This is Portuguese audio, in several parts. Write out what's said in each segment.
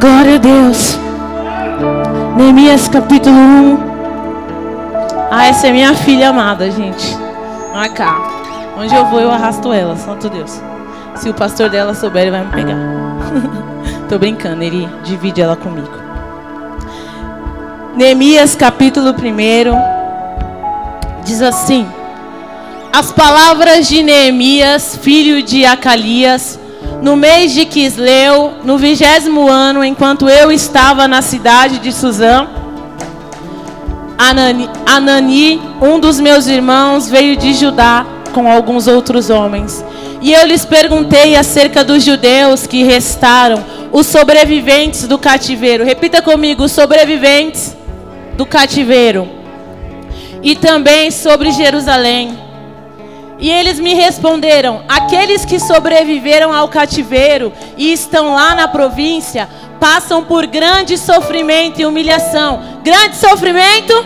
Glória a Deus. Neemias capítulo 1. Ah, essa é minha filha amada, gente. Olha cá. Onde eu vou, eu arrasto ela, santo Deus. Se o pastor dela souber, ele vai me pegar. Tô brincando, ele divide ela comigo. Neemias capítulo 1 diz assim: As palavras de Neemias, filho de Acalias, no mês de Quisleu, no vigésimo ano, enquanto eu estava na cidade de Suzã, Anani, Anani, um dos meus irmãos, veio de Judá com alguns outros homens. E eu lhes perguntei acerca dos judeus que restaram, os sobreviventes do cativeiro. Repita comigo: os sobreviventes do cativeiro. E também sobre Jerusalém. E eles me responderam: aqueles que sobreviveram ao cativeiro e estão lá na província passam por grande sofrimento e humilhação. Grande sofrimento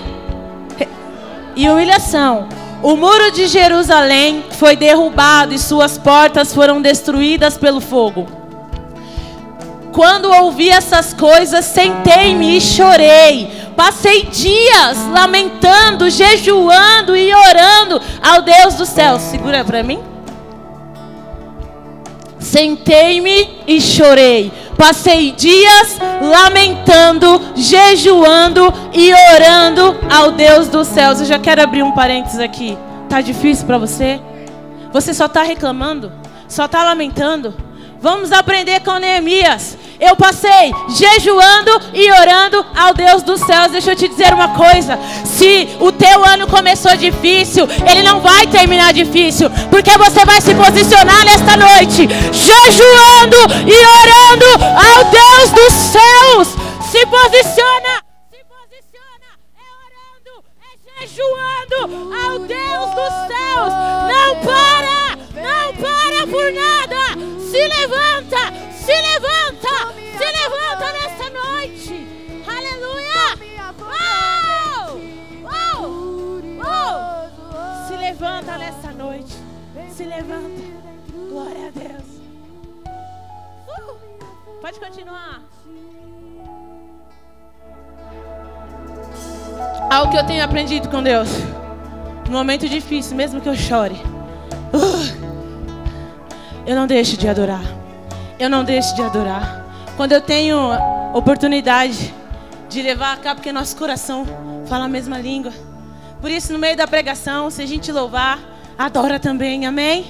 e humilhação. O muro de Jerusalém foi derrubado e suas portas foram destruídas pelo fogo. Quando ouvi essas coisas, sentei-me e chorei Passei dias lamentando, jejuando e orando ao Deus do céu. Segura para mim. Sentei-me e chorei. Passei dias lamentando, jejuando e orando ao Deus dos céus. Eu já quero abrir um parênteses aqui. Tá difícil para você? Você só está reclamando? Só está lamentando? Vamos aprender com Neemias. Eu passei jejuando e orando ao Deus dos céus. Deixa eu te dizer uma coisa: se o teu ano começou difícil, ele não vai terminar difícil, porque você vai se posicionar nesta noite, jejuando e orando ao Deus dos céus. Se posiciona, se posiciona, é orando, é jejuando ao Deus dos céus. Não para, não para por nada. Se levanta, se levanta, se levanta nessa noite. Aleluia. Uou! Uou! Uou! Se levanta nessa noite. Se levanta. Glória a Deus. Uh! Pode continuar. Algo que eu tenho aprendido com Deus. No momento difícil, mesmo que eu chore. Uh! eu não deixo de adorar. Eu não deixo de adorar. Quando eu tenho oportunidade de levar cá, porque nosso coração fala a mesma língua. Por isso, no meio da pregação, se a gente louvar, adora também, amém?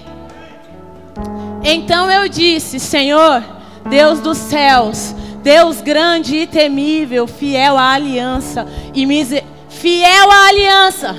Então eu disse: Senhor, Deus dos céus, Deus grande e temível, fiel à aliança e miser... fiel à aliança,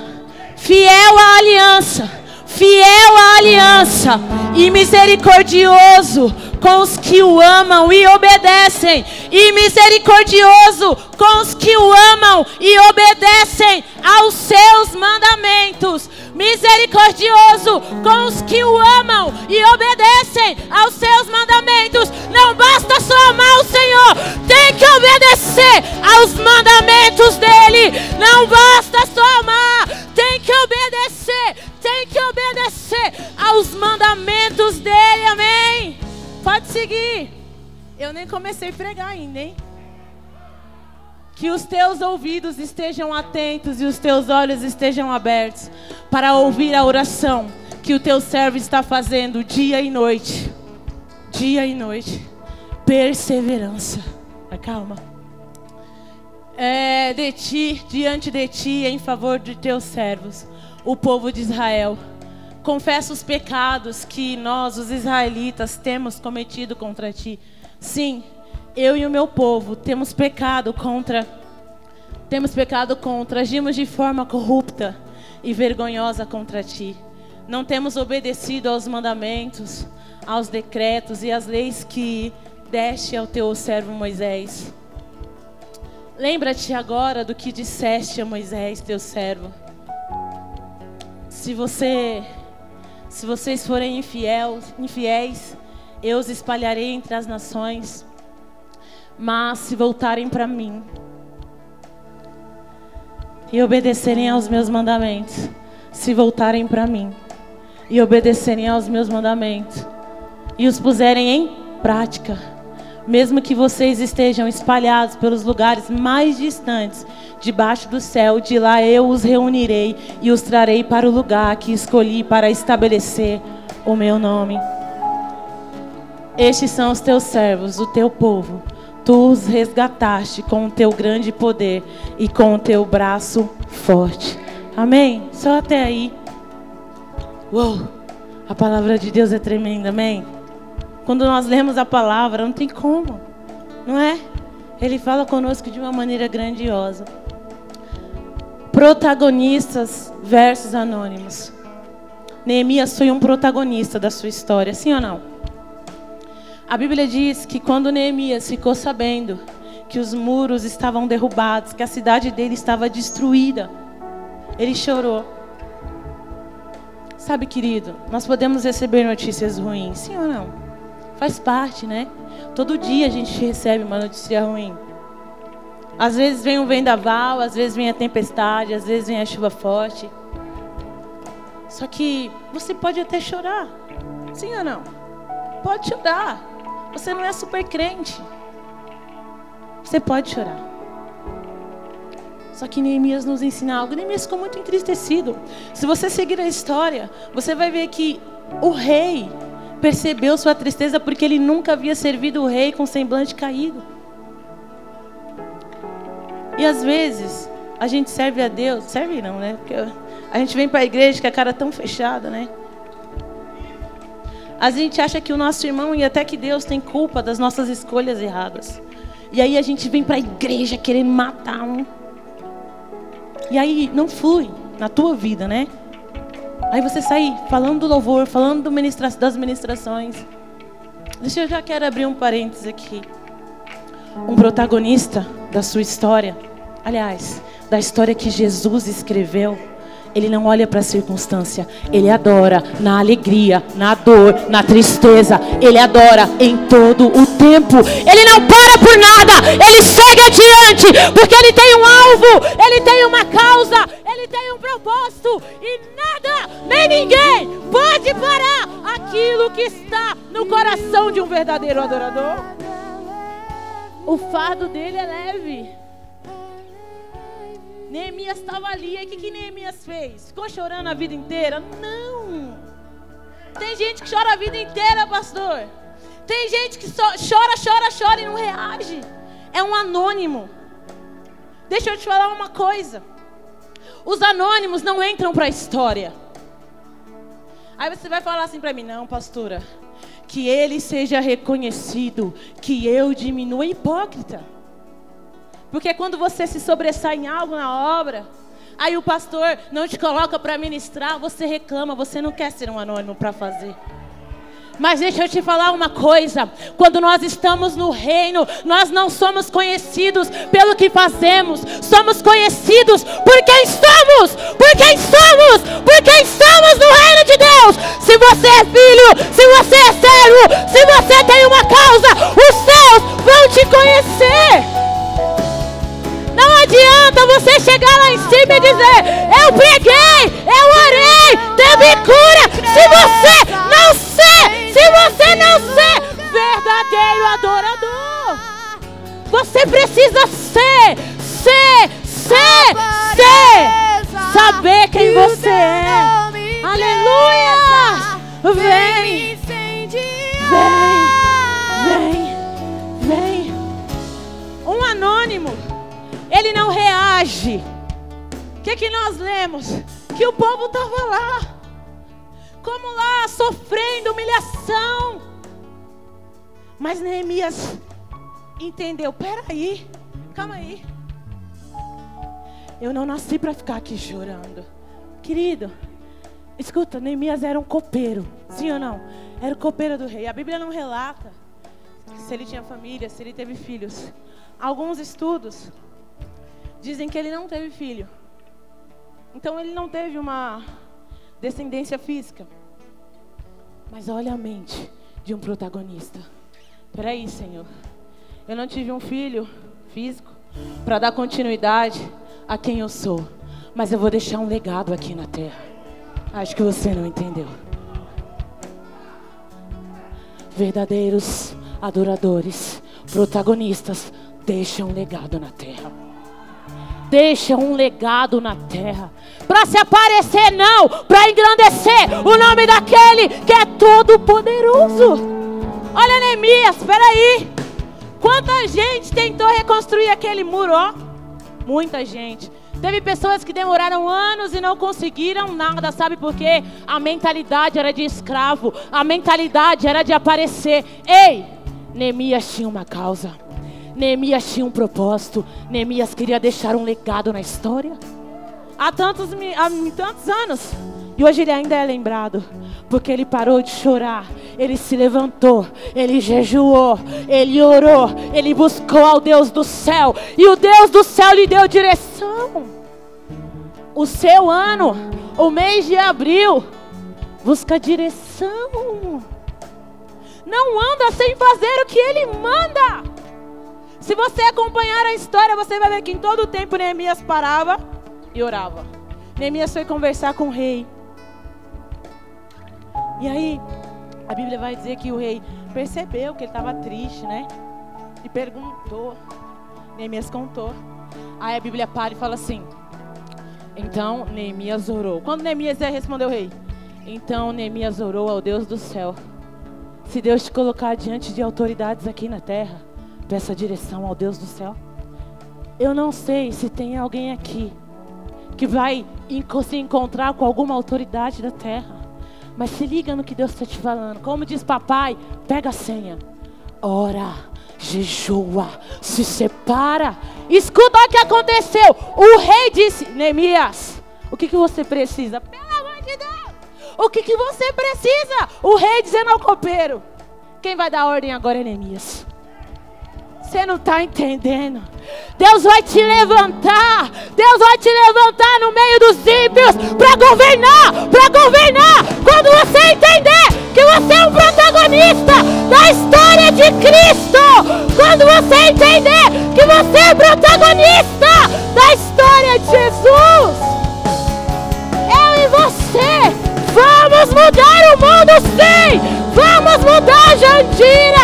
fiel à aliança fiel à aliança e misericordioso com os que o amam e obedecem, e misericordioso com os que o amam e obedecem aos seus mandamentos. Misericordioso com os que o amam e obedecem aos seus mandamentos. Não basta só amar o Senhor, tem que obedecer aos mandamentos dele. Não basta só amar, tem que obedecer tem que obedecer aos mandamentos dele, amém? Pode seguir. Eu nem comecei a pregar ainda, hein? Que os teus ouvidos estejam atentos e os teus olhos estejam abertos para ouvir a oração que o teu servo está fazendo dia e noite. Dia e noite. Perseverança. Calma. É, de ti, diante de ti, em favor de teus servos o povo de Israel. Confessa os pecados que nós, os israelitas, temos cometido contra ti. Sim, eu e o meu povo temos pecado contra temos pecado contra, agimos de forma corrupta e vergonhosa contra ti. Não temos obedecido aos mandamentos, aos decretos e às leis que deste ao teu servo Moisés. Lembra-te agora do que disseste a Moisés, teu servo se você se vocês forem infiel, infiéis, eu os espalharei entre as nações. Mas se voltarem para mim e obedecerem aos meus mandamentos, se voltarem para mim e obedecerem aos meus mandamentos e os puserem em prática, mesmo que vocês estejam espalhados pelos lugares mais distantes, debaixo do céu, de lá eu os reunirei e os trarei para o lugar que escolhi para estabelecer o meu nome. Estes são os teus servos, o teu povo. Tu os resgataste com o teu grande poder e com o teu braço forte. Amém? Só até aí. Uou! A palavra de Deus é tremenda, amém? Quando nós lemos a palavra, não tem como, não é? Ele fala conosco de uma maneira grandiosa. Protagonistas versus anônimos. Neemias foi um protagonista da sua história, sim ou não? A Bíblia diz que quando Neemias ficou sabendo que os muros estavam derrubados, que a cidade dele estava destruída, ele chorou. Sabe, querido, nós podemos receber notícias ruins, sim ou não? Faz parte, né? Todo dia a gente recebe uma notícia ruim. Às vezes vem um vendaval, às vezes vem a tempestade, às vezes vem a chuva forte. Só que você pode até chorar. Sim ou não? Pode chorar. Você não é super crente. Você pode chorar. Só que Neemias nos ensina algo. Neemias ficou muito entristecido. Se você seguir a história, você vai ver que o rei percebeu sua tristeza porque ele nunca havia servido o rei com semblante caído. E às vezes a gente serve a Deus, serve não, né? Porque a gente vem para a igreja com a cara tão fechada, né? A gente acha que o nosso irmão e até que Deus tem culpa das nossas escolhas erradas. E aí a gente vem para a igreja querendo matar um. E aí não flui na tua vida, né? Aí você sai falando do louvor, falando do ministra das ministrações. Deixa eu já quero abrir um parênteses aqui. Um protagonista da sua história, aliás, da história que Jesus escreveu, ele não olha para a circunstância, ele adora na alegria, na dor, na tristeza, ele adora em todo o tempo. Ele não para por nada, ele segue adiante, porque ele tem um alvo, ele tem uma causa, ele tem um propósito e nada, nem ninguém pode parar aquilo que está no coração de um verdadeiro adorador. O fardo dele é leve. Neemias estava ali. E o que, que Neemias fez? Ficou chorando a vida inteira? Não. Tem gente que chora a vida inteira, pastor. Tem gente que chora, chora, chora e não reage. É um anônimo. Deixa eu te falar uma coisa. Os anônimos não entram para a história. Aí você vai falar assim para mim, não, pastora, que ele seja reconhecido, que eu diminua hipócrita. Porque quando você se sobressai em algo na obra, aí o pastor não te coloca para ministrar, você reclama, você não quer ser um anônimo para fazer. Mas deixa eu te falar uma coisa: quando nós estamos no reino, nós não somos conhecidos pelo que fazemos, somos conhecidos por quem somos, por quem somos, por quem somos no reino de Deus. Se você é filho, se você é servo, se você tem uma causa, os céus vão te conhecer. Não adianta você chegar lá em cima e dizer: Eu preguei, eu orei, teve cura. Se você não ser, se você não ser verdadeiro adorador, você precisa ser, ser, ser, ser, saber quem você é. Aleluia! Vem, vem, vem, vem. Um anônimo reage. O que, que nós lemos? Que o povo estava lá, como lá, sofrendo humilhação. Mas Neemias entendeu: peraí, calma aí. Eu não nasci para ficar aqui chorando. Querido, escuta, Neemias era um copeiro, sim ou não? Era o copeiro do rei. A Bíblia não relata se ele tinha família, se ele teve filhos. Alguns estudos dizem que ele não teve filho. Então ele não teve uma descendência física. Mas olha a mente de um protagonista. Peraí, Senhor. Eu não tive um filho físico para dar continuidade a quem eu sou. Mas eu vou deixar um legado aqui na terra. Acho que você não entendeu. Verdadeiros adoradores Protagonistas deixam um legado na terra. Deixa um legado na terra. Para se aparecer, não. Para engrandecer o nome daquele que é todo poderoso. Olha Neemias, espera aí. Quanta gente tentou reconstruir aquele muro, ó. Muita gente. Teve pessoas que demoraram anos e não conseguiram nada, sabe por quê? A mentalidade era de escravo, a mentalidade era de aparecer. Ei, Neemias tinha uma causa. Neemias tinha um propósito. Neemias queria deixar um legado na história. Há tantos, há tantos anos. E hoje ele ainda é lembrado. Porque ele parou de chorar. Ele se levantou. Ele jejuou. Ele orou. Ele buscou ao Deus do céu. E o Deus do céu lhe deu direção. O seu ano, o mês de abril, busca direção. Não anda sem fazer o que ele manda. Se você acompanhar a história, você vai ver que em todo o tempo Neemias parava e orava. Neemias foi conversar com o rei. E aí, a Bíblia vai dizer que o rei percebeu que ele estava triste, né? E perguntou. Neemias contou. Aí a Bíblia para e fala assim: Então Neemias orou. Quando Neemias respondeu o rei: Então Neemias orou ao Deus do céu. Se Deus te colocar diante de autoridades aqui na terra, Peça direção ao Deus do céu. Eu não sei se tem alguém aqui que vai se encontrar com alguma autoridade da terra. Mas se liga no que Deus está te falando. Como diz papai, pega a senha. Ora, jejua, se separa. Escuta o que aconteceu. O rei disse: Neemias, o que, que você precisa? Pelo amor de Deus, o que, que você precisa? O rei dizendo ao copeiro: Quem vai dar ordem agora é Neemias. Você não está entendendo. Deus vai te levantar. Deus vai te levantar no meio dos ímpios para governar, para governar. Quando você entender que você é um protagonista da história de Cristo. Quando você entender que você é protagonista da história de Jesus. Eu e você vamos mudar o mundo sim. Vamos mudar Jandira.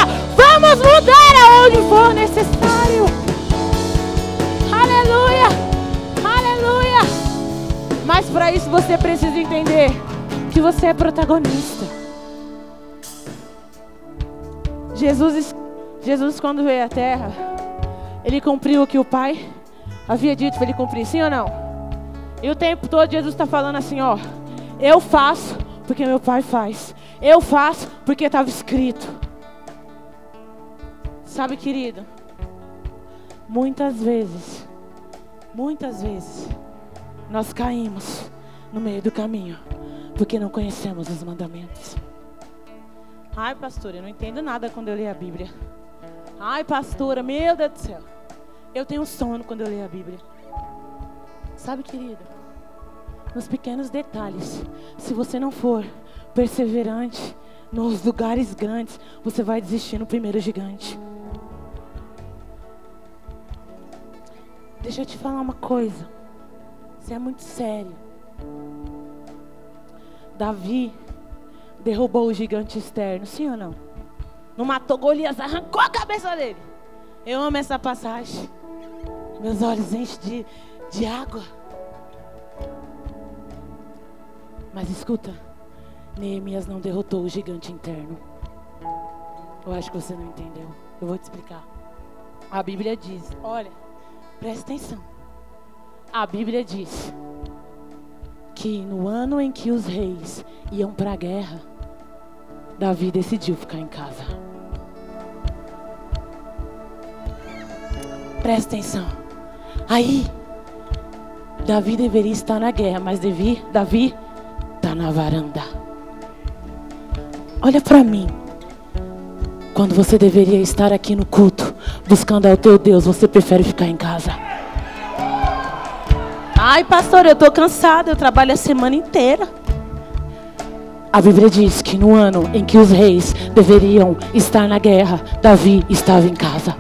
Mas para isso você precisa entender que você é protagonista. Jesus, Jesus quando veio à terra, ele cumpriu o que o Pai havia dito para ele cumprir, sim ou não? E o tempo todo Jesus está falando assim, ó, eu faço porque meu Pai faz. Eu faço porque estava escrito. Sabe, querido, muitas vezes, muitas vezes, nós caímos no meio do caminho, porque não conhecemos os mandamentos. Ai, pastor, eu não entendo nada quando eu leio a Bíblia. Ai, pastora, meu Deus do céu. Eu tenho sono quando eu leio a Bíblia. Sabe, querido, nos pequenos detalhes, se você não for perseverante nos lugares grandes, você vai desistir no primeiro gigante. Deixa eu te falar uma coisa. Isso é muito sério. Davi derrubou o gigante externo, sim ou não? Não matou Golias, arrancou a cabeça dele. Eu amo essa passagem. Meus olhos enchem de, de água. Mas escuta, Neemias não derrotou o gigante interno. Eu acho que você não entendeu. Eu vou te explicar. A Bíblia diz: olha. Presta atenção. A Bíblia diz que no ano em que os reis iam para a guerra, Davi decidiu ficar em casa. Presta atenção. Aí, Davi deveria estar na guerra, mas Davi, Davi está na varanda. Olha para mim. Quando você deveria estar aqui no culto, buscando ao teu Deus, você prefere ficar em casa. Ai, pastor, eu estou cansada, eu trabalho a semana inteira. A Bíblia diz que no ano em que os reis deveriam estar na guerra, Davi estava em casa.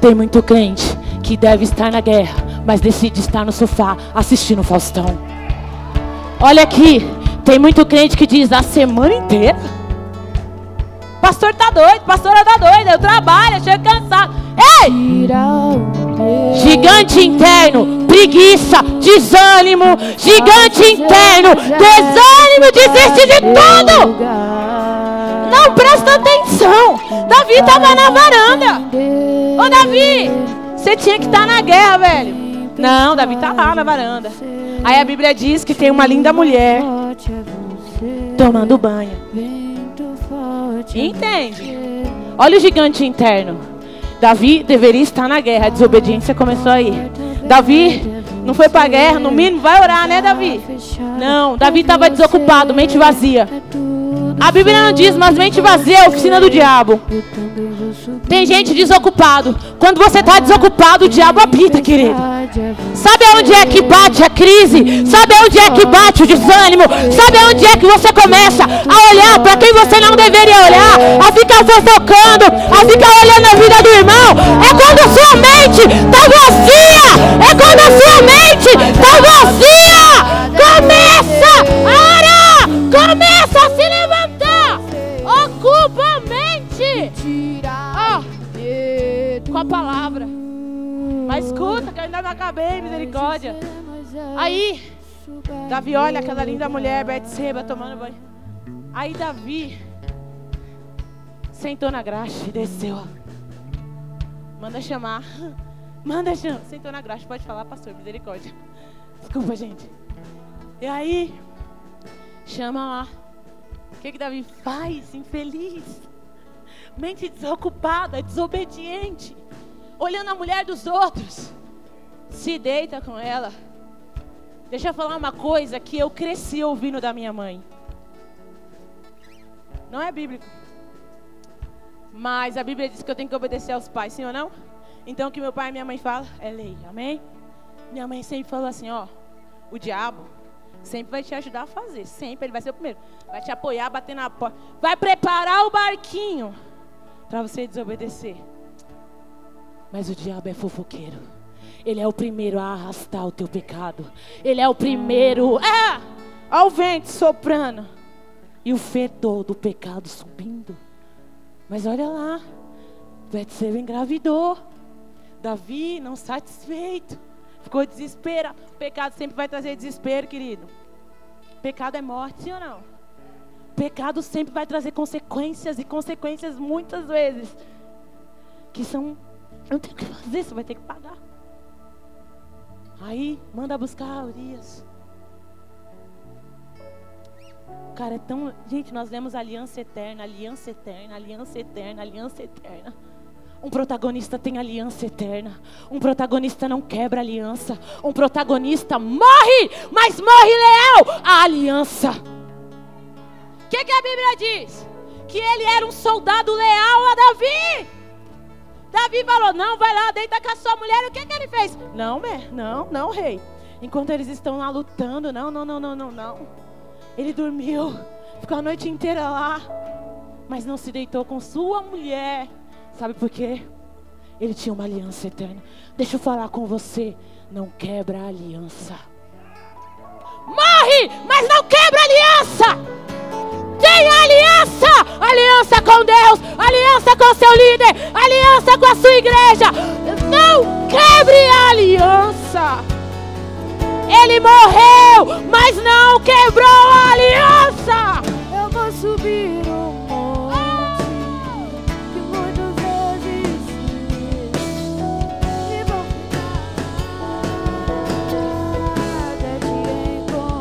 Tem muito crente que deve estar na guerra, mas decide estar no sofá assistindo Faustão. Olha aqui, tem muito crente que diz a semana inteira. Pastor tá doido, pastora tá doida. Eu trabalho, eu chego cansado. Ei! Gigante interno, preguiça, desânimo, gigante interno, desânimo, desiste de tudo. Não presta atenção. Davi estava na varanda. Ô Davi, você tinha que estar tá na guerra, velho. Não, Davi está lá na varanda. Aí a Bíblia diz que tem uma linda mulher tomando banho. Entende? Olha o gigante interno. Davi deveria estar na guerra. A desobediência começou aí. Davi não foi para a guerra, no mínimo vai orar, né, Davi? Não, Davi estava desocupado, mente vazia. A Bíblia não diz, mas mente vazia é a oficina do diabo. Tem gente desocupado. Quando você está desocupado, o diabo apita, querido. Sabe onde é que bate a crise? Sabe onde é que bate o desânimo? Sabe onde é que você começa a olhar para quem você não deveria olhar? A ficar fofocando, a ficar olhando a vida do irmão? É quando a sua mente está vazia! É quando a sua mente está vazia! Começa! Ara! Começa a se Palavra. Mas escuta, que eu ainda não acabei, misericórdia. Aí, Davi olha aquela linda mulher, Betseba, tomando banho. Aí Davi sentou na graxa e desceu. Manda chamar. Manda chamar. Sentou na graxa, pode falar, pastor, misericórdia. Desculpa, gente. E aí, chama lá. O que, que Davi faz? Infeliz. Mente desocupada, desobediente olhando a mulher dos outros, se deita com ela. Deixa eu falar uma coisa que eu cresci ouvindo da minha mãe. Não é bíblico. Mas a Bíblia diz que eu tenho que obedecer aos pais, sim ou não? Então o que meu pai e minha mãe falam é lei, amém? Minha mãe sempre falou assim, ó, o diabo sempre vai te ajudar a fazer, sempre ele vai ser o primeiro. Vai te apoiar, bater na porta, vai preparar o barquinho para você desobedecer. Mas o diabo é fofoqueiro. Ele é o primeiro a arrastar o teu pecado. Ele é o primeiro. É! Ao vento soprando. E o fedor do pecado subindo. Mas olha lá. Betseba engravidou. Davi, não satisfeito. Ficou desesperado. O pecado sempre vai trazer desespero, querido. Pecado é morte, ou não? Pecado sempre vai trazer consequências e consequências muitas vezes que são não tem que fazer, você vai ter que pagar. Aí, manda buscar Urias. Cara, é tão. Gente, nós lemos aliança eterna, aliança eterna, aliança eterna, aliança eterna. Um protagonista tem aliança eterna. Um protagonista não quebra aliança. Um protagonista morre, mas morre leal à aliança. O que, que a Bíblia diz? Que ele era um soldado leal a Davi. Davi falou: Não, vai lá, deita com a sua mulher. O que, que ele fez? Não, não, não, rei. Enquanto eles estão lá lutando, não, não, não, não, não, não. Ele dormiu, ficou a noite inteira lá, mas não se deitou com sua mulher. Sabe por quê? Ele tinha uma aliança eterna. Deixa eu falar com você: não quebra a aliança. Morre, mas não quebra a aliança. Tem aliança, aliança com Deus, aliança com seu líder, aliança com a sua igreja. Não quebre a aliança. Ele morreu, mas não quebrou a aliança. Eu vou subir um monte que e vou ficar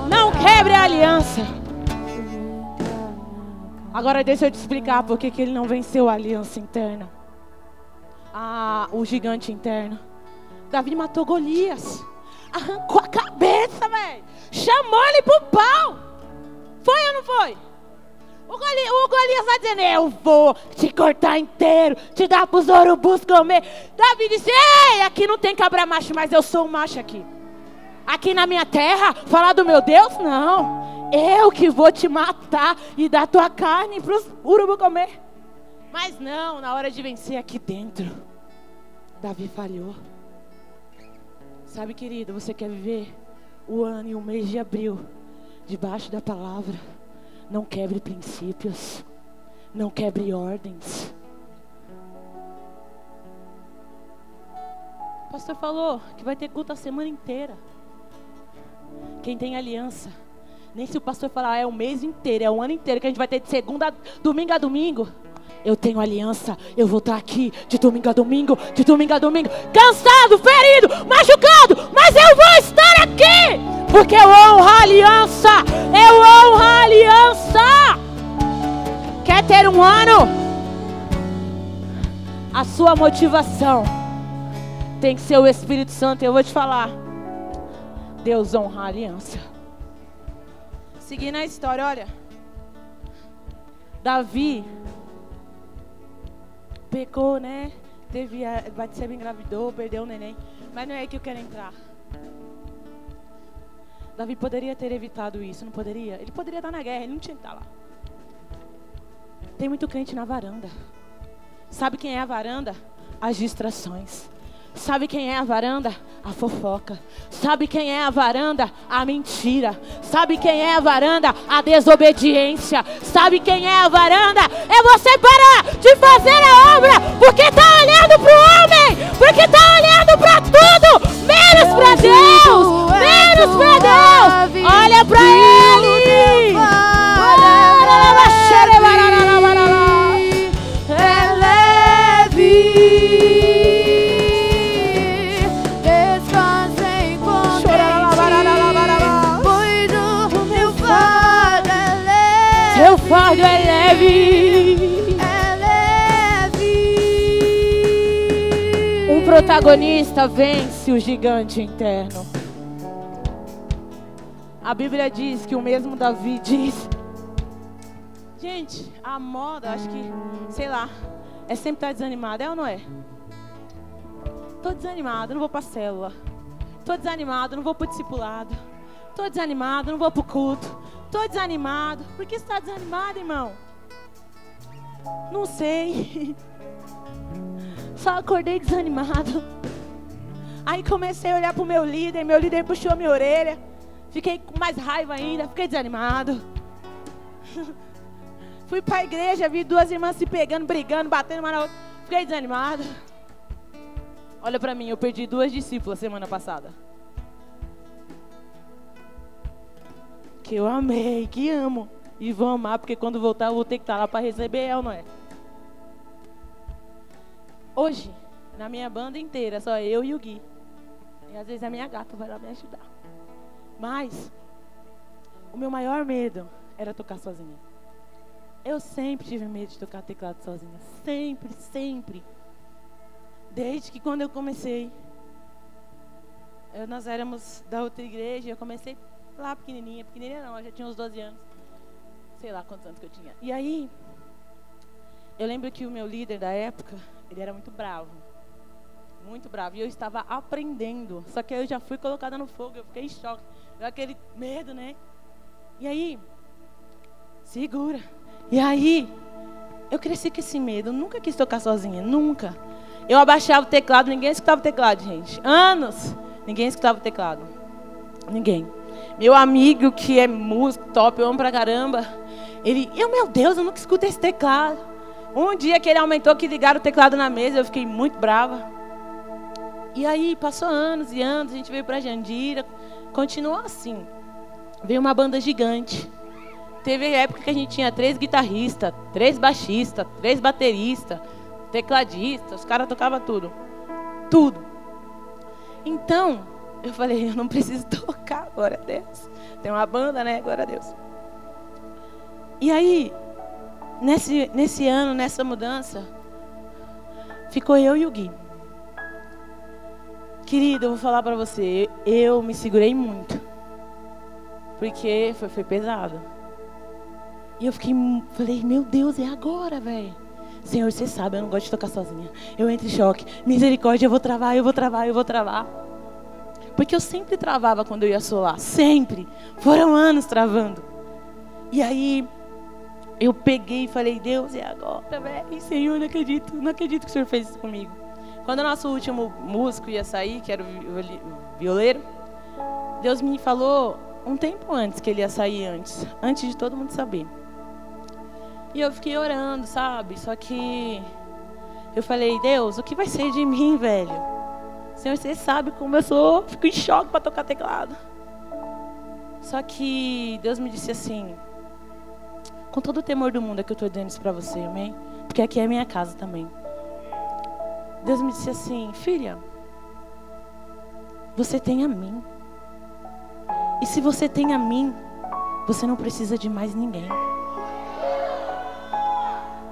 Não quebre a aliança. Agora deixa eu te explicar por que ele não venceu a aliança interna. Ah, o gigante interno. Davi matou Golias. Arrancou a cabeça, velho. Chamou ele pro pau. Foi ou não foi? O, Goli, o Golias vai dizendo: Eu vou te cortar inteiro, te dar pros urubus comer. Davi disse: Ei, aqui não tem cabra macho, mas eu sou macho aqui. Aqui na minha terra, falar do meu Deus? Não. Eu que vou te matar e dar tua carne para os urubus comer. Mas não, na hora de vencer aqui dentro, Davi falhou. Sabe, querido, você quer viver o ano e o mês de abril debaixo da palavra? Não quebre princípios. Não quebre ordens. O pastor falou que vai ter culto a semana inteira. Quem tem aliança, nem se o pastor falar é o mês inteiro, é o ano inteiro que a gente vai ter de segunda, domingo a domingo. Eu tenho aliança, eu vou estar aqui de domingo a domingo, de domingo a domingo, cansado, ferido, machucado, mas eu vou estar aqui, porque eu honro a aliança, eu honro a aliança. Quer ter um ano? A sua motivação tem que ser o Espírito Santo, eu vou te falar. Deus honra a aliança. Seguindo a história, olha. Davi pecou, né? Teve a Batseba engravidou, perdeu o neném. Mas não é que eu quero entrar. Davi poderia ter evitado isso, não poderia? Ele poderia estar na guerra, ele não tinha que estar lá. Tem muito crente na varanda. Sabe quem é a varanda? As distrações. Sabe quem é a varanda? A fofoca. Sabe quem é a varanda? A mentira. Sabe quem é a varanda? A desobediência. Sabe quem é a varanda? É você parar de fazer a obra porque está olhando para o homem, porque está olhando para tudo, menos para Deus, menos para Deus. Olha para Ele. Protagonista vence o gigante interno. A Bíblia diz que o mesmo Davi diz. Gente, a moda, acho que, sei lá, é sempre estar desanimado, é ou não é? Tô desanimado, não vou pra célula. Tô desanimado, não vou pro discipulado. Tô desanimado, não vou pro culto. Tô desanimado. Por que você está desanimado, irmão? Não sei. Só acordei desanimado. Aí comecei a olhar pro meu líder, meu líder puxou a minha orelha. Fiquei com mais raiva ainda, fiquei desanimado. Fui pra igreja, vi duas irmãs se pegando, brigando, batendo uma na outra. Fiquei desanimado. Olha pra mim, eu perdi duas discípulas semana passada. Que eu amei, que amo. E vou amar, porque quando voltar eu vou ter que estar lá pra receber ela, não é? Hoje, na minha banda inteira, só eu e o Gui. E às vezes a minha gata vai lá me ajudar. Mas, o meu maior medo era tocar sozinha. Eu sempre tive medo de tocar teclado sozinha. Sempre, sempre. Desde que quando eu comecei. Eu, nós éramos da outra igreja, eu comecei lá pequenininha. Pequenininha não, eu já tinha uns 12 anos. Sei lá quantos anos que eu tinha. E aí, eu lembro que o meu líder da época, ele era muito bravo. Muito bravo. E eu estava aprendendo. Só que eu já fui colocada no fogo. Eu fiquei em choque. Aquele medo, né? E aí, segura. E aí, eu cresci com esse medo. Eu nunca quis tocar sozinha. Nunca. Eu abaixava o teclado, ninguém escutava o teclado, gente. Anos, ninguém escutava o teclado. Ninguém. Meu amigo, que é músico top, eu amo pra caramba. Ele, eu, meu Deus, eu nunca escuto esse teclado. Um dia que ele aumentou, que ligaram o teclado na mesa, eu fiquei muito brava. E aí, passou anos e anos, a gente veio pra Jandira, continuou assim. Veio uma banda gigante. Teve época que a gente tinha três guitarristas, três baixistas, três bateristas, tecladistas, os caras tocavam tudo. Tudo. Então, eu falei, eu não preciso tocar, glória a Deus. Tem uma banda, né? Glória a Deus. E aí, nesse, nesse ano, nessa mudança, ficou eu e o Gui. Querido, eu vou falar pra você, eu me segurei muito. Porque foi, foi pesado. E eu fiquei, falei, meu Deus, é agora, velho. Senhor, você sabe, eu não gosto de tocar sozinha. Eu entro em choque. Misericórdia, eu vou travar, eu vou travar, eu vou travar. Porque eu sempre travava quando eu ia solar. Sempre. Foram anos travando. E aí, eu peguei e falei, Deus, é agora, velho. Senhor, não acredito, não acredito que o Senhor fez isso comigo. Quando o nosso último músico ia sair, que era o violeiro, Deus me falou um tempo antes que ele ia sair antes, antes de todo mundo saber. E eu fiquei orando, sabe? Só que eu falei, Deus, o que vai ser de mim, velho? Senhor, você sabe como eu sou, fico em choque para tocar teclado. Só que Deus me disse assim, com todo o temor do mundo é que eu estou dizendo isso para você, amém? Porque aqui é minha casa também. Deus me disse assim, filha, você tem a mim. E se você tem a mim, você não precisa de mais ninguém.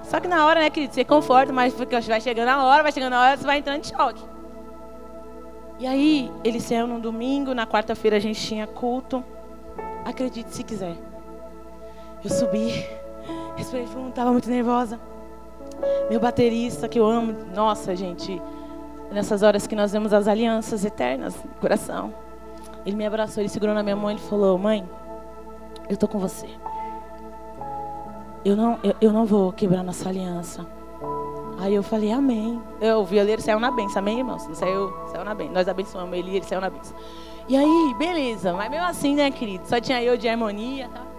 Só que na hora, né, querido, você conforta, mas vai chegando a hora, vai chegando a hora, você vai entrando em choque. E aí, ele saiu no domingo, na quarta-feira a gente tinha culto. Acredite se quiser. Eu subi, respirei fundo, estava muito nervosa. Meu baterista, que eu amo, nossa, gente, nessas horas que nós vemos as alianças eternas no coração. Ele me abraçou, ele segurou na minha mão e falou: Mãe, eu tô com você. Eu não, eu, eu não vou quebrar nossa aliança. Aí eu falei, amém. Eu, o violeiro saiu na benção, amém, irmãos? Não saiu, saiu na benção. Nós abençoamos ele e ele saiu na benção. E aí, beleza. Mas mesmo assim, né, querido? Só tinha eu de harmonia, tá?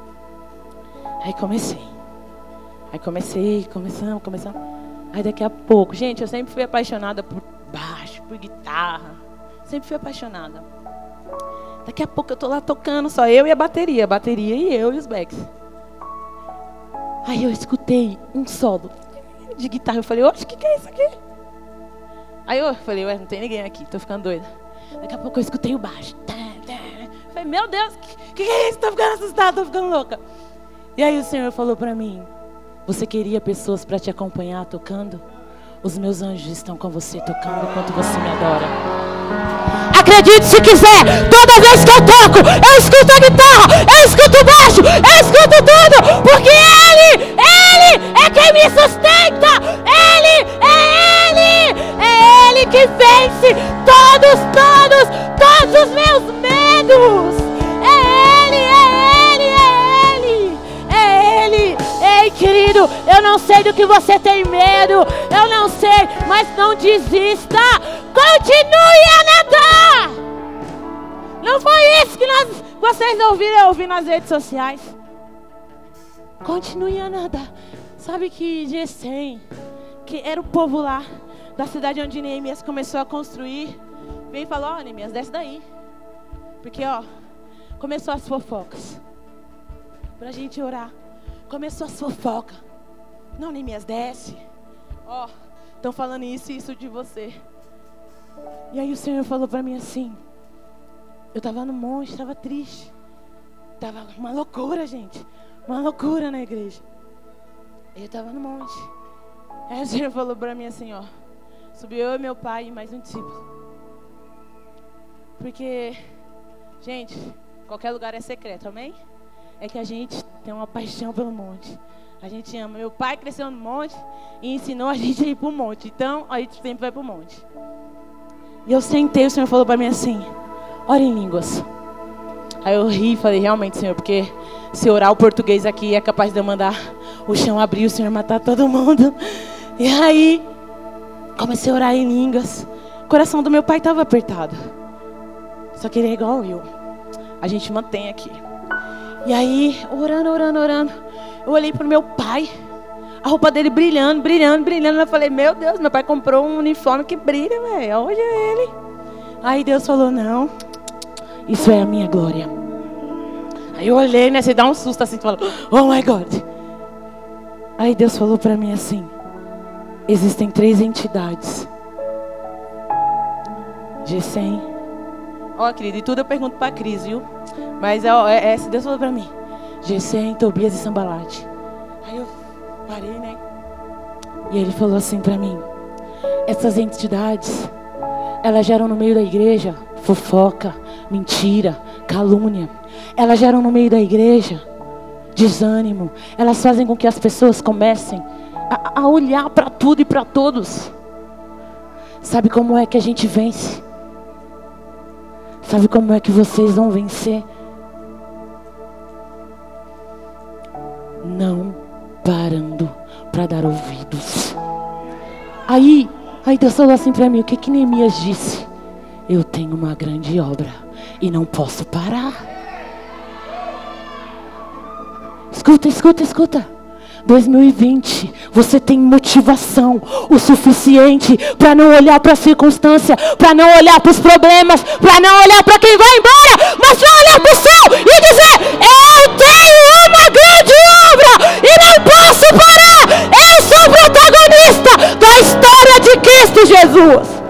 Aí comecei. Aí comecei, começamos, começamos. Aí daqui a pouco, gente, eu sempre fui apaixonada por baixo, por guitarra. Sempre fui apaixonada. Daqui a pouco eu tô lá tocando, só eu e a bateria. A bateria e eu e os backs. Aí eu escutei um solo de guitarra. Eu falei, oxe, o que, que é isso aqui? Aí eu falei, ué, não tem ninguém aqui, tô ficando doida. Daqui a pouco eu escutei o baixo. Eu falei, meu Deus, o que, que, que é isso? Tô ficando assustada, tô ficando louca. E aí o Senhor falou para mim, você queria pessoas para te acompanhar tocando? Os meus anjos estão com você tocando enquanto você me adora. Acredite se quiser, toda vez que eu toco, eu escuto a guitarra, eu escuto o baixo, eu escuto tudo, porque Ele, Ele é quem me sustenta, Ele, é Ele, é Ele que vence todos, todos, todos os meus medos. Eu não sei do que você tem medo, eu não sei, mas não desista. Continue a nadar. Não foi isso que nós, vocês ouviram ouvir nas redes sociais. Continue a nadar. Sabe que Gessém, que era o povo lá da cidade onde Neemias começou a construir, veio e falou: Ó, oh, Neemias, desce daí. Porque, ó, começou as fofocas. Pra gente orar. Começou as fofocas. Não, Neemias, desce. Ó, estão falando isso e isso de você. E aí o Senhor falou para mim assim: eu estava no monte, estava triste. Tava uma loucura, gente. Uma loucura na igreja. Eu estava no monte. Aí o Senhor falou para mim assim, ó. Subiu eu e meu pai e mais um discípulo. Porque, gente, qualquer lugar é secreto, amém? É que a gente tem uma paixão pelo monte. A gente ama. Meu pai cresceu no monte e ensinou a gente a ir para o monte. Então, a gente sempre vai para o monte. E eu sentei, o Senhor falou para mim assim: ora em línguas. Aí eu ri e falei: realmente, Senhor, porque se orar o português aqui é capaz de eu mandar o chão abrir, o Senhor matar todo mundo. E aí, comecei a orar em línguas. O coração do meu pai estava apertado. Só que ele é igual eu. A gente mantém aqui. E aí, orando, orando, orando, eu olhei para o meu pai a roupa dele brilhando, brilhando, brilhando. Eu falei, meu Deus, meu pai comprou um uniforme que brilha, velho. Olha ele. Aí Deus falou, não, isso é a minha glória. Aí eu olhei, né? Você dá um susto assim, falou, oh my God. Aí Deus falou para mim assim: existem três entidades. G100. Ó, oh, querido, e tudo eu pergunto para Cris, viu? Mas ó, é, é, Deus falou para mim: G100, Tobias e Sambalate. Aí eu parei, né? E ele falou assim para mim: essas entidades, elas geram no meio da igreja fofoca, mentira, calúnia. Elas geram no meio da igreja desânimo. Elas fazem com que as pessoas comecem a, a olhar para tudo e para todos. Sabe como é que a gente vence? Sabe como é que vocês vão vencer? Não parando para dar ouvidos. Aí, Deus falou assim para mim: o que que Neemias disse? Eu tenho uma grande obra e não posso parar. Escuta, escuta, escuta. 2020, você tem motivação o suficiente para não olhar para a circunstância, para não olhar para os problemas, para não olhar para quem vai embora, mas para olhar para o céu e dizer: Eu tenho uma grande obra e não posso parar. Eu sou protagonista da história de Cristo Jesus.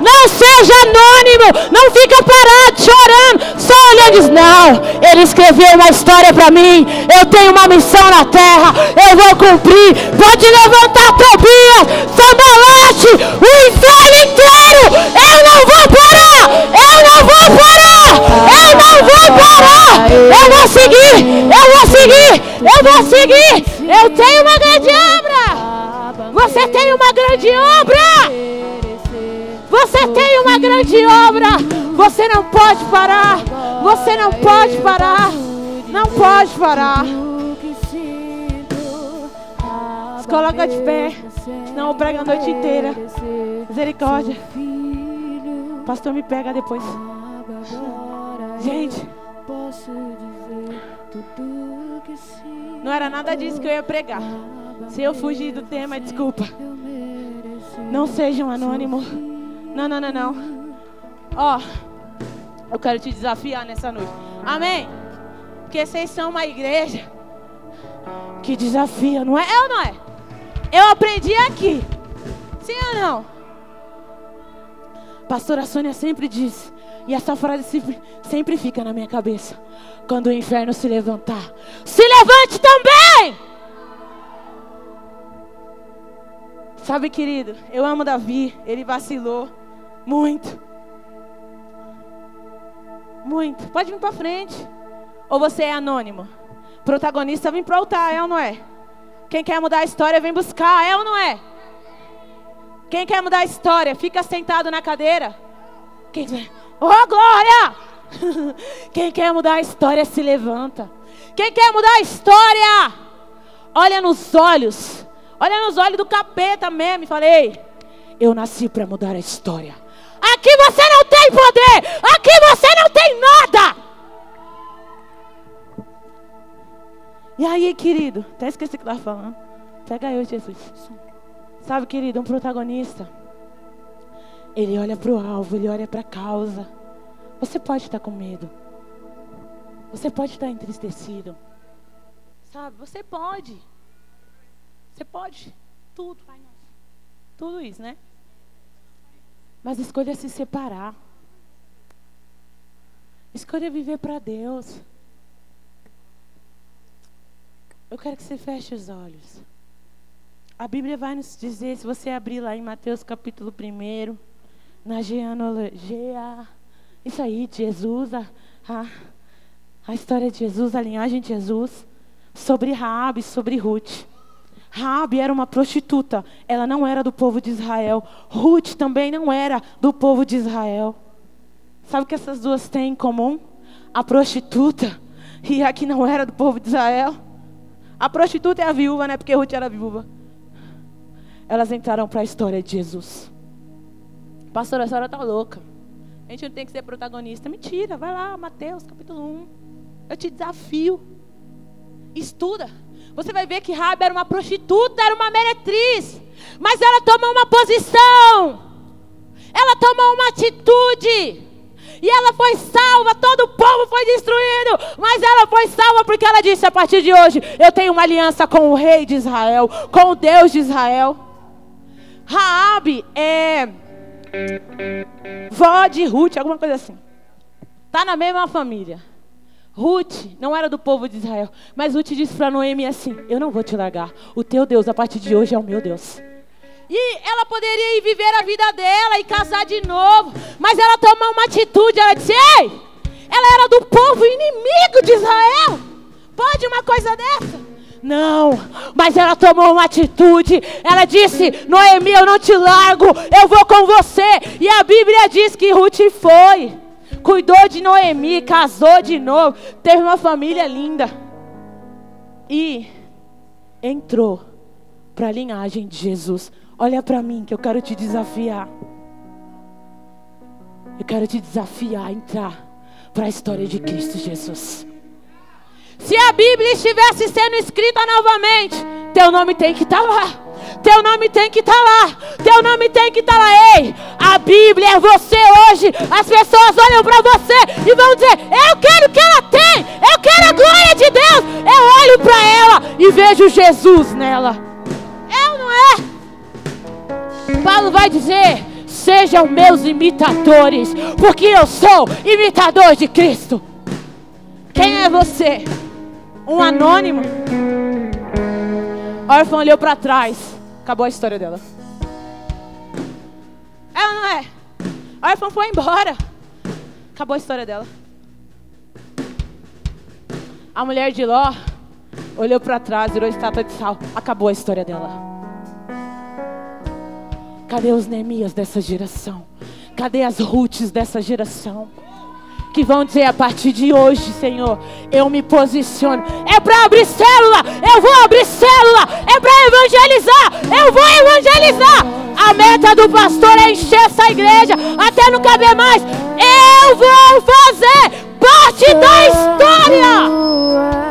Não seja anônimo. Não fica parado chorando, só olhando. Diz, não, ele escreveu uma história para mim. Eu tenho uma missão na terra. Eu vou cumprir. Pode levantar Tobias, Sambalate, Eu vou seguir. Eu tenho uma grande obra. Você tem uma grande obra. Você tem uma grande obra. Você não pode parar. Você não pode parar. Não pode parar. Se coloca de pé. Não prega a noite inteira. Misericórdia. Pastor me pega depois. Gente. Não era nada disso que eu ia pregar. Se eu fugir do tema, desculpa. Não seja um anônimo. Não, não, não, não. Ó, oh, eu quero te desafiar nessa noite. Amém? Porque vocês são uma igreja que desafia, não é? É ou não é? Eu aprendi aqui. Sim ou não? Pastora Sônia sempre diz, e essa frase sempre, sempre fica na minha cabeça: quando o inferno se levantar, se levante também! Sabe, querido, eu amo Davi, ele vacilou. Muito. Muito. Pode vir para frente. Ou você é anônimo? Protagonista vem para o altar, é ou não é? Quem quer mudar a história vem buscar, é ou não é? Quem quer mudar a história fica sentado na cadeira. Quem Oh, glória! Quem quer mudar a história se levanta. Quem quer mudar a história? Olha nos olhos. Olha nos olhos do capeta mesmo. Falei, eu nasci para mudar a história. Aqui você não tem poder. Aqui você não tem nada. E aí, querido? Até esqueci que estava falando. Pega eu, Jesus. Sabe, querido, um protagonista. Ele olha para o alvo, ele olha para a causa. Você pode estar com medo. Você pode estar entristecido. Sabe, você pode. Você pode. Tudo. Tudo isso, né? Mas escolha se separar. Escolha viver para Deus. Eu quero que você feche os olhos. A Bíblia vai nos dizer, se você abrir lá em Mateus capítulo 1, na genealogia, isso aí, de Jesus, a, a, a história de Jesus, a linhagem de Jesus, sobre Raabe, sobre Ruth. Rabi era uma prostituta, ela não era do povo de Israel. Ruth também não era do povo de Israel. Sabe o que essas duas têm em comum? A prostituta e a que não era do povo de Israel. A prostituta é a viúva, né? Porque Ruth era viúva. Elas entraram para a história de Jesus. Pastora, a senhora está louca. Gente não tem que ser protagonista. Mentira, vai lá, Mateus capítulo 1. Eu te desafio. Estuda. Você vai ver que Rabi era uma prostituta, era uma meretriz. Mas ela tomou uma posição. Ela tomou uma atitude. E ela foi salva, todo o povo foi destruído. Mas ela foi salva porque ela disse: a partir de hoje, eu tenho uma aliança com o rei de Israel, com o Deus de Israel. Raabe é vó de Ruth, alguma coisa assim. Está na mesma família. Ruth não era do povo de Israel, mas Ruth disse para Noemi assim: Eu não vou te largar. O teu Deus a partir de hoje é o meu Deus. E ela poderia ir viver a vida dela e casar de novo, mas ela tomou uma atitude. Ela disse: Ei, ela era do povo inimigo de Israel. Pode uma coisa dessa? Não, mas ela tomou uma atitude. Ela disse: Noemi, eu não te largo, eu vou com você. E a Bíblia diz que Ruth foi cuidou de Noemi, casou de novo, teve uma família linda. E entrou para a linhagem de Jesus. Olha para mim que eu quero te desafiar. Eu quero te desafiar a entrar para a história de Cristo Jesus. Se a Bíblia estivesse sendo escrita novamente, teu nome tem que estar tá lá. Teu nome tem que estar tá lá. Teu nome tem que estar tá lá. Ei, a Bíblia é você hoje. As pessoas olham para você e vão dizer: Eu quero o que ela tem. Eu quero a glória de Deus. Eu olho para ela e vejo Jesus nela. É ou não é? Paulo vai dizer: Sejam meus imitadores, porque eu sou imitador de Cristo. Quem é você? Um anônimo? A órfã olhou para trás. Acabou a história dela. Ela não é. A órfã foi embora. Acabou a história dela. A mulher de Ló olhou para trás, virou estátua de sal. Acabou a história dela. Cadê os Neemias dessa geração? Cadê as Ruths dessa geração? que vão dizer a partir de hoje, Senhor, eu me posiciono. É para abrir célula, eu vou abrir célula. É para evangelizar, eu vou evangelizar. A meta do pastor é encher essa igreja até não caber mais. Eu vou fazer parte da história.